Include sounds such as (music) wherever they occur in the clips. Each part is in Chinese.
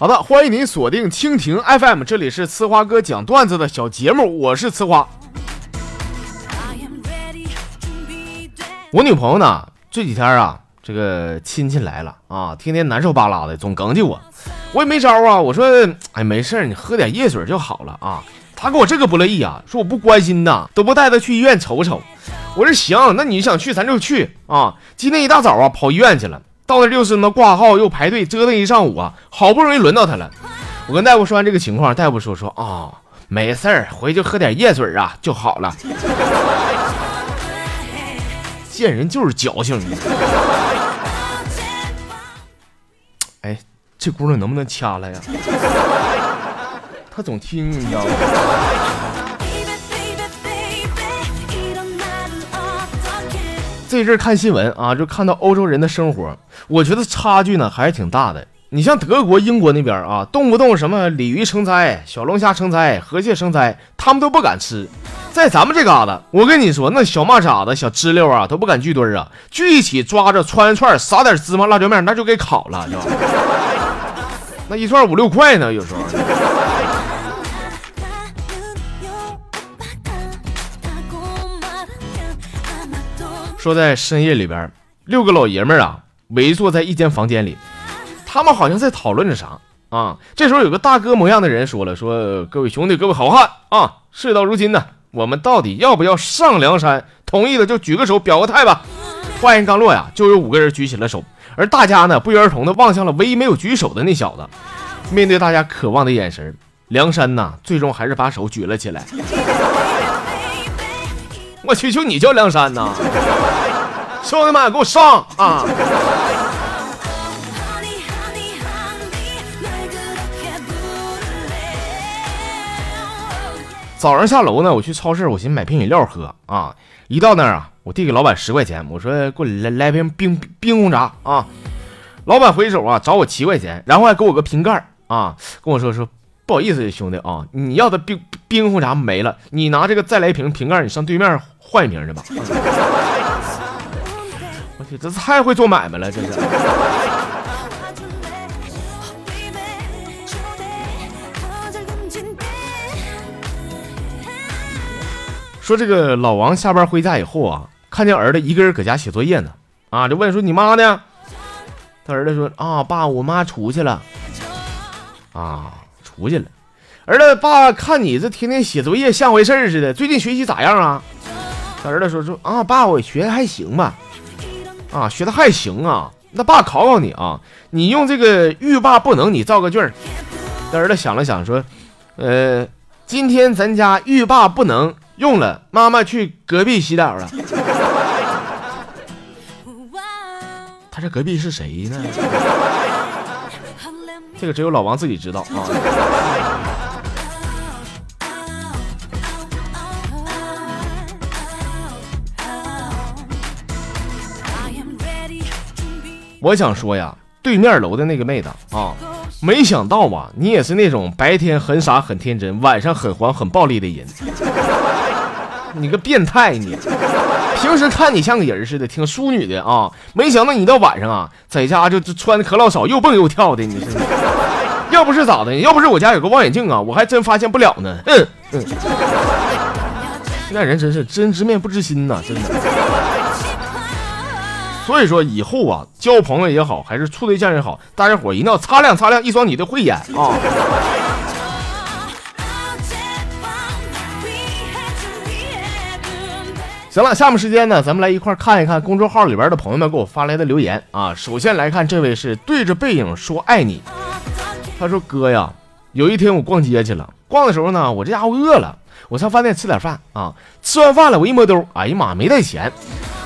好的，欢迎您锁定蜻蜓 FM，这里是呲花哥讲段子的小节目，我是呲花。我女朋友呢，这几天啊，这个亲戚来了啊，天天难受巴拉的，总耿记我，我也没招啊。我说，哎，没事你喝点热水就好了啊。她给我这个不乐意啊，说我不关心呐，都不带她去医院瞅瞅。我说行，那你想去咱就去啊。今天一大早啊，跑医院去了。到那又是那挂号又排队，折腾一上午啊，好不容易轮到他了。我跟大夫说完这个情况，大夫说说啊，没事儿，回去喝点热水啊就好了。见人就是矫情。哎，这姑娘能不能掐了呀？她总听，你知道吗？这阵看新闻啊，就看到欧洲人的生活，我觉得差距呢还是挺大的。你像德国、英国那边啊，动不动什么鲤鱼成灾、小龙虾成灾、河蟹成灾，他们都不敢吃。在咱们这嘎达，我跟你说，那小蚂蚱子、小知了啊，都不敢聚堆啊，聚一起抓着串串，撒点芝麻、辣椒面，那就给烤了，就那一串五六块呢，有时候。(laughs) 说在深夜里边，六个老爷们儿啊围坐在一间房间里，他们好像在讨论着啥啊。这时候有个大哥模样的人说了：“说各位兄弟，各位好汉啊，事到如今呢，我们到底要不要上梁山？同意的就举个手表个态吧。”话音刚落呀，就有五个人举起了手，而大家呢不约而同的望向了唯一没有举手的那小子。面对大家渴望的眼神，梁山呐最终还是把手举了起来。我去，就你叫梁山呐！兄弟们，给我上啊！早上下楼呢，我去超市，我寻思买瓶饮料喝啊。一到那儿啊，我递给老板十块钱，我说给我来来瓶冰冰红茶啊。老板回手啊，找我七块钱，然后还给我个瓶盖啊，跟我说说不好意思，兄弟啊，你要的冰冰红茶没了，你拿这个再来一瓶瓶盖，你上对面换一瓶去吧。(laughs) 我去，这太会做买卖了，这是。(laughs) 说这个老王下班回家以后啊，看见儿子一个人搁家写作业呢，啊，就问说你妈呢？他儿子说啊，爸，我妈出去了，啊，出去了。儿子，爸看你这天天写作业像回事似的，最近学习咋样啊？他儿子说说啊，爸，我学的还行吧。啊，学的还行啊。那爸考考你啊，你用这个欲罢不能，你造个句儿。他儿子想了想说，呃，今天咱家欲罢不能。用了，妈妈去隔壁洗澡了。(laughs) 他这隔壁是谁呢？这个只有老王自己知道啊。我想说呀，对面楼的那个妹子啊，没想到吧，你也是那种白天很傻很天真，晚上很黄很暴力的人。你个变态！你平时看你像个人似的，挺淑女的啊，没想到你到晚上啊，在家就穿的可老少，又蹦又跳的。你是，要不是咋的？要不是我家有个望远镜啊，我还真发现不了呢。嗯嗯，(laughs) 现在人真是知人知面不知心呐，真的。所以说以后啊，交朋友也好，还是处对象也好，大家伙一定要擦亮擦亮一双你的慧眼啊。行了，下面时间呢，咱们来一块看一看公众号里边的朋友们给我发来的留言啊。首先来看这位是对着背影说爱你，他说哥呀，有一天我逛街去了，逛的时候呢，我这家伙饿了，我上饭店吃点饭啊。吃完饭了，我一摸兜，哎呀妈，没带钱，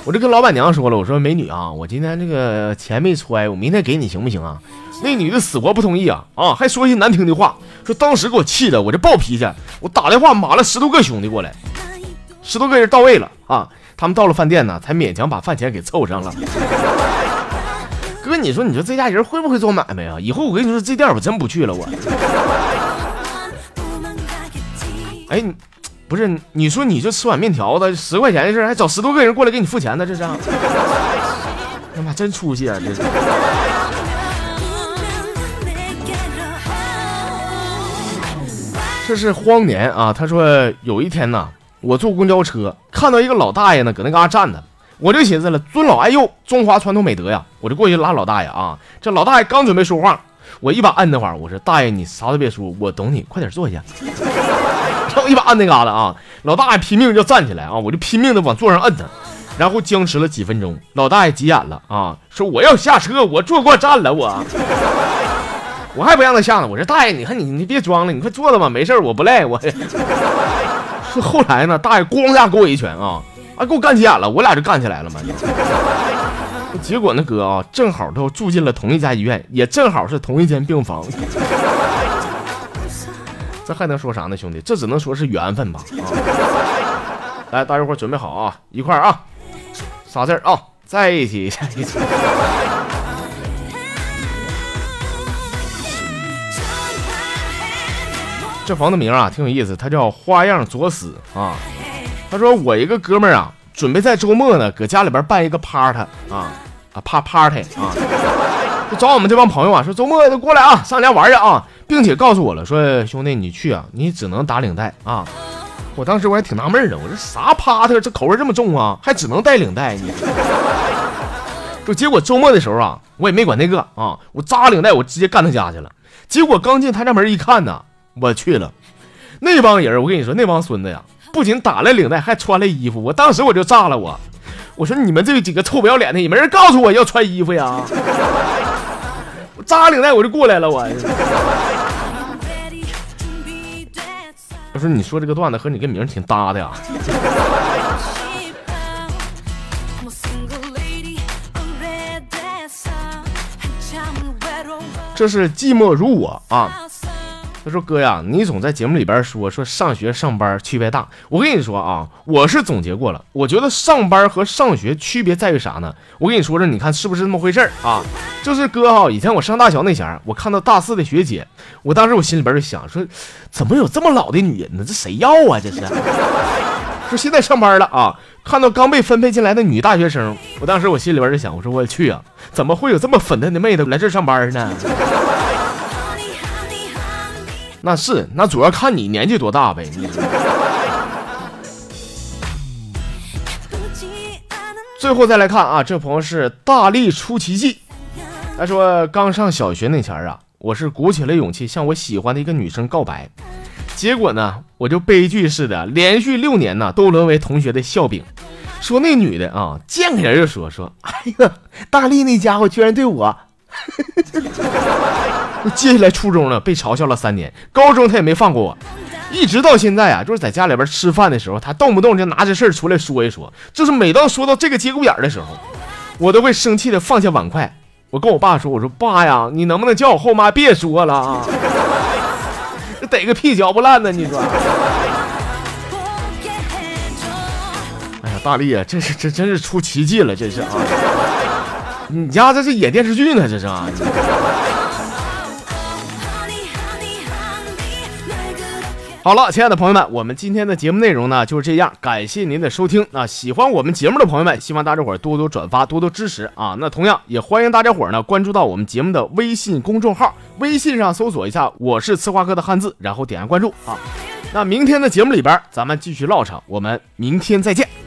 我就跟老板娘说了，我说美女啊，我今天这个钱没揣，我明天给你行不行啊？那女的死活不同意啊啊，还说一些难听的话，说当时给我气的，我这暴脾气，我打电话码了十多个兄弟过来。十多个人到位了啊！他们到了饭店呢，才勉强把饭钱给凑上了。哥，你说你说这家人会不会做买卖啊？以后我跟你说，这店我真不去了。我，哎，不是，你说你就吃碗面条子十块钱的事，还找十多个人过来给你付钱呢？这是，(laughs) 他妈真出息啊！这是。这是荒年啊。他说有一天呢，我坐公交车看到一个老大爷呢搁那嘎站着，我就寻思了，尊老爱幼，中华传统美德呀，我就过去拉老大爷啊。这老大爷刚准备说话，我一把摁那块儿，我说大爷你啥都别说，我懂你，快点坐下。然后一把摁那嘎达啊，老大爷拼命就站起来啊，我就拼命的往座上摁他。然后僵持了几分钟，老大爷急眼了啊，说我要下车，我坐过站了，我我还不让他下呢。我说大爷，你看你你别装了，你快坐着吧，没事我不累。我 (laughs) 说后来呢，大爷咣一下给我一拳啊，啊给我干急眼了，我俩就干起来了嘛。(laughs) 结果那哥啊，正好都住进了同一家医院，也正好是同一间病房。(laughs) 这还能说啥呢，兄弟？这只能说是缘分吧。啊、来，大家伙准备好啊，一块啊。仨字儿啊，在一起，在一起。这房子名啊挺有意思，它叫花样作死啊。他说我一个哥们儿啊，准备在周末呢，搁家里边办一个 party 啊啊趴 party 啊，就找我们这帮朋友啊，说周末都过来啊，上家玩去啊，并且告诉我了，说兄弟你去啊，你只能打领带啊。我当时我还挺纳闷的，我说啥 party 这口味这么重啊，还只能带领带呢。(laughs) 就结果周末的时候啊，我也没管那个啊，我扎领带，我直接干他家去了。结果刚进他家门一看呢，我去了，那帮人，我跟你说，那帮孙子呀，不仅打了领带，还穿了衣服。我当时我就炸了，我我说你们这几个臭不要脸的，也没人告诉我要穿衣服呀。扎领带我就过来了，我。我说：“你说这个段子和你个名挺搭的呀。”这是寂寞如我啊。他说：“哥呀，你总在节目里边说说上学上班区别大。我跟你说啊，我是总结过了，我觉得上班和上学区别在于啥呢？我跟你说说，你看是不是那么回事儿啊？就是哥哈，以前我上大学那前儿，我看到大四的学姐，我当时我心里边就想说，怎么有这么老的女人呢？这谁要啊？这是。说现在上班了啊，看到刚被分配进来的女大学生，我当时我心里边就想，我说我去啊，怎么会有这么粉嫩的妹子来这上班呢？”那是，那主要看你年纪多大呗。最后再来看啊，这朋友是大力出奇迹。他说刚上小学那前儿啊，我是鼓起了勇气向我喜欢的一个女生告白，结果呢，我就悲剧似的连续六年呢都沦为同学的笑柄。说那女的啊，见个人就说说，哎呀，大力那家伙居然对我。(laughs) 接下来初中了，被嘲笑了三年；高中他也没放过我，一直到现在啊，就是在家里边吃饭的时候，他动不动就拿这事儿出来说一说。就是每到说到这个节骨眼的时候，我都会生气的放下碗筷。我跟我爸说：“我说爸呀，你能不能叫我后妈别说了啊？(laughs) 这逮个屁嚼不烂呢？你说？”哎呀，大力啊，这是这真是出奇迹了，这是啊！你家这是演电视剧呢，这是啊！好了，亲爱的朋友们，我们今天的节目内容呢就是这样，感谢您的收听。那喜欢我们节目的朋友们，希望大家伙多多转发，多多支持啊。那同样也欢迎大家伙呢关注到我们节目的微信公众号，微信上搜索一下“我是吃花哥”的汉字，然后点下关注啊。那明天的节目里边，咱们继续唠上，我们明天再见。